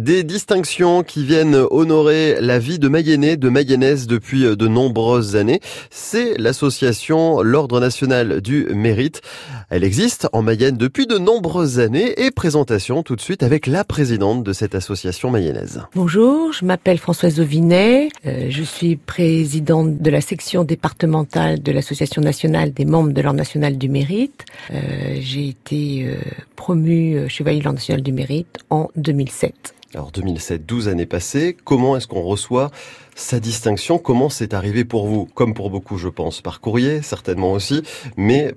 Des distinctions qui viennent honorer la vie de Mayennais, de Mayennaises depuis de nombreuses années. C'est l'association l'Ordre National du Mérite. Elle existe en Mayenne depuis de nombreuses années et présentation tout de suite avec la présidente de cette association mayennaise. Bonjour, je m'appelle Françoise Ovinet. Euh, je suis présidente de la section départementale de l'association nationale des membres de l'Ordre National du Mérite. Euh, j'ai été euh, promue chevalier de l'Ordre National du Mérite en 2007. Alors 2007, 12 années passées, comment est-ce qu'on reçoit sa distinction? Comment c'est arrivé pour vous? Comme pour beaucoup, je pense, par courrier, certainement aussi, mais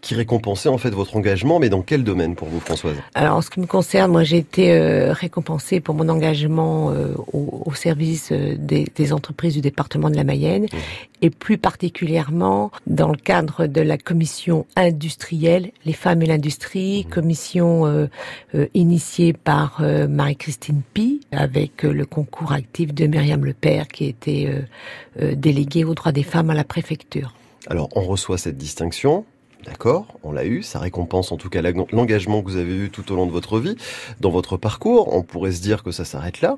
qui récompensait en fait votre engagement, mais dans quel domaine pour vous, Françoise? Alors, en ce qui me concerne, moi, j'ai été euh, récompensée pour mon engagement euh, au, service euh, des, entreprises du département de la Mayenne, mmh. et plus particulièrement dans le cadre de la commission industrielle, les femmes et l'industrie, mmh. commission initiée par Marie-Christine Pi, avec le concours actif de Myriam Lepère, qui était déléguée aux droits des femmes à la préfecture. Alors, on reçoit cette distinction, D'accord, on l'a eu, ça récompense en tout cas l'engagement que vous avez eu tout au long de votre vie, dans votre parcours. On pourrait se dire que ça s'arrête là.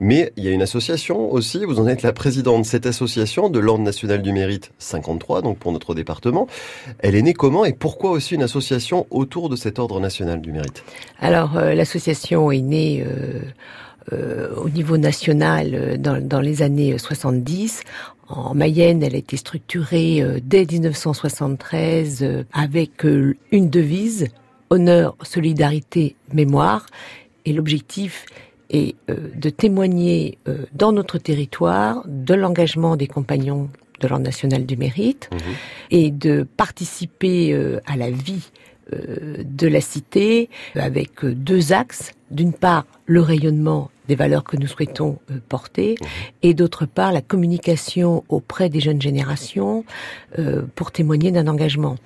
Mais il y a une association aussi, vous en êtes la présidente de cette association de l'Ordre national du mérite 53, donc pour notre département. Elle est née comment et pourquoi aussi une association autour de cet Ordre national du mérite? Alors euh, l'association est née euh, au niveau national dans, dans, les années 70 en Mayenne, elle a été structurée euh, dès 1973 euh, avec euh, une devise honneur, solidarité, mémoire. Et l'objectif est de témoigner dans notre territoire de l'engagement des compagnons de l'Ordre national du mérite mmh et de participer à la vie de la cité avec deux axes. D'une part, le rayonnement des valeurs que nous souhaitons euh, porter, mmh. et d'autre part la communication auprès des jeunes générations euh, pour témoigner d'un engagement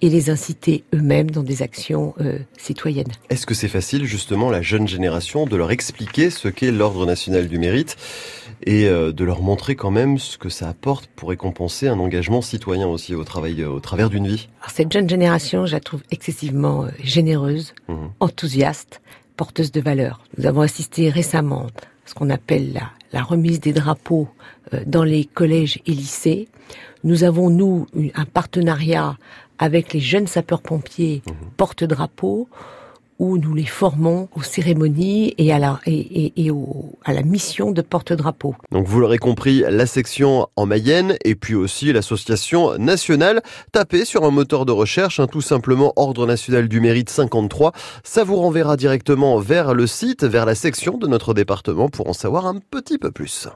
et les inciter eux-mêmes dans des actions euh, citoyennes. Est-ce que c'est facile justement la jeune génération de leur expliquer ce qu'est l'ordre national du mérite et de leur montrer quand même ce que ça apporte pour récompenser un engagement citoyen aussi au travail au travers d'une vie? Cette jeune génération, je la trouve excessivement généreuse, mmh. enthousiaste porteuse de valeur. Nous avons assisté récemment à ce qu'on appelle la, la, remise des drapeaux euh, dans les collèges et lycées. Nous avons, nous, un partenariat avec les jeunes sapeurs-pompiers mmh. porte-drapeaux où nous les formons aux cérémonies et à la, mission de porte-drapeau. Donc vous l'aurez compris, la section en Mayenne et puis aussi l'association nationale. Tapez sur un moteur de recherche, hein, tout simplement Ordre national du mérite 53. Ça vous renverra directement vers le site, vers la section de notre département pour en savoir un petit peu plus.